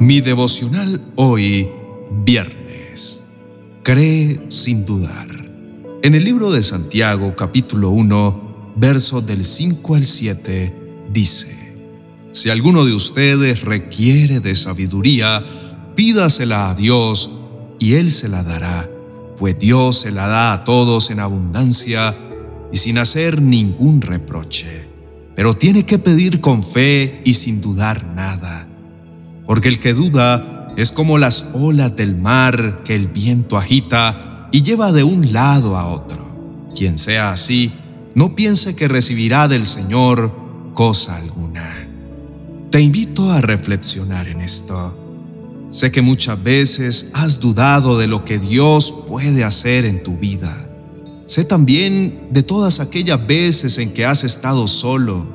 Mi devocional hoy, viernes. Cree sin dudar. En el libro de Santiago, capítulo 1, versos del 5 al 7, dice, Si alguno de ustedes requiere de sabiduría, pídasela a Dios y Él se la dará, pues Dios se la da a todos en abundancia y sin hacer ningún reproche. Pero tiene que pedir con fe y sin dudar nada porque el que duda es como las olas del mar que el viento agita y lleva de un lado a otro. Quien sea así, no piense que recibirá del Señor cosa alguna. Te invito a reflexionar en esto. Sé que muchas veces has dudado de lo que Dios puede hacer en tu vida. Sé también de todas aquellas veces en que has estado solo,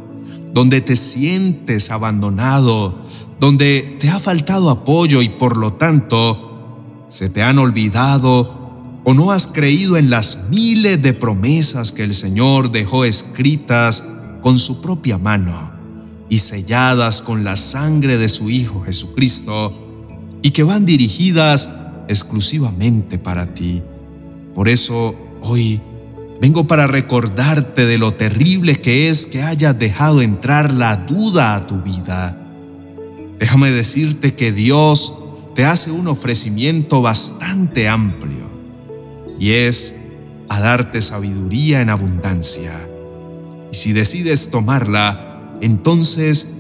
donde te sientes abandonado, donde te ha faltado apoyo y por lo tanto se te han olvidado o no has creído en las miles de promesas que el Señor dejó escritas con su propia mano y selladas con la sangre de su Hijo Jesucristo y que van dirigidas exclusivamente para ti. Por eso hoy vengo para recordarte de lo terrible que es que hayas dejado entrar la duda a tu vida Déjame decirte que Dios te hace un ofrecimiento bastante amplio y es a darte sabiduría en abundancia. Y si decides tomarla, entonces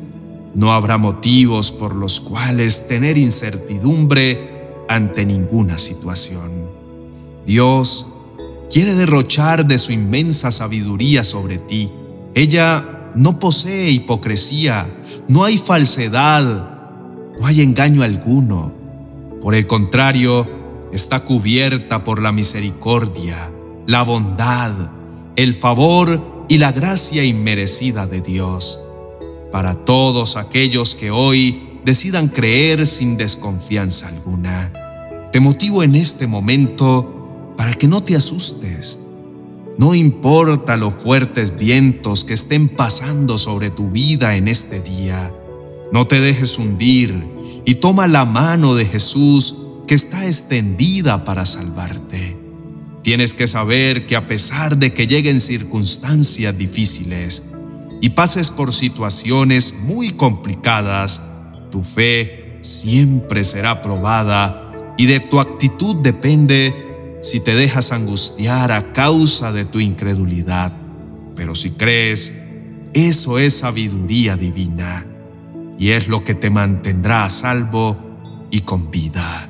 no habrá motivos por los cuales tener incertidumbre ante ninguna situación. Dios quiere derrochar de su inmensa sabiduría sobre ti. Ella no posee hipocresía, no hay falsedad, no hay engaño alguno. Por el contrario, está cubierta por la misericordia, la bondad, el favor y la gracia inmerecida de Dios. Para todos aquellos que hoy decidan creer sin desconfianza alguna, te motivo en este momento para que no te asustes. No importa los fuertes vientos que estén pasando sobre tu vida en este día no te dejes hundir y toma la mano de Jesús que está extendida para salvarte. Tienes que saber que a pesar de que lleguen circunstancias difíciles y pases por situaciones muy complicadas, tu fe siempre será probada y de tu actitud depende si te dejas angustiar a causa de tu incredulidad. Pero si crees, eso es sabiduría divina y es lo que te mantendrá a salvo y con vida.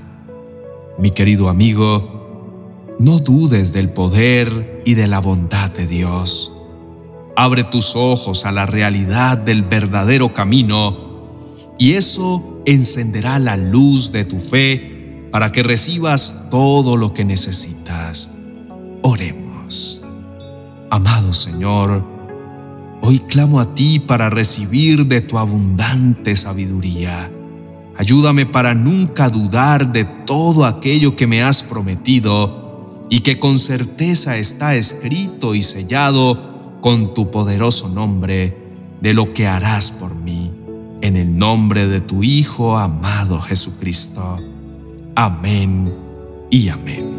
Mi querido amigo, no dudes del poder y de la bondad de Dios. Abre tus ojos a la realidad del verdadero camino y eso encenderá la luz de tu fe para que recibas todo lo que necesitas. Oremos. Amado Señor, Hoy clamo a ti para recibir de tu abundante sabiduría. Ayúdame para nunca dudar de todo aquello que me has prometido y que con certeza está escrito y sellado con tu poderoso nombre de lo que harás por mí. En el nombre de tu Hijo amado Jesucristo. Amén y amén.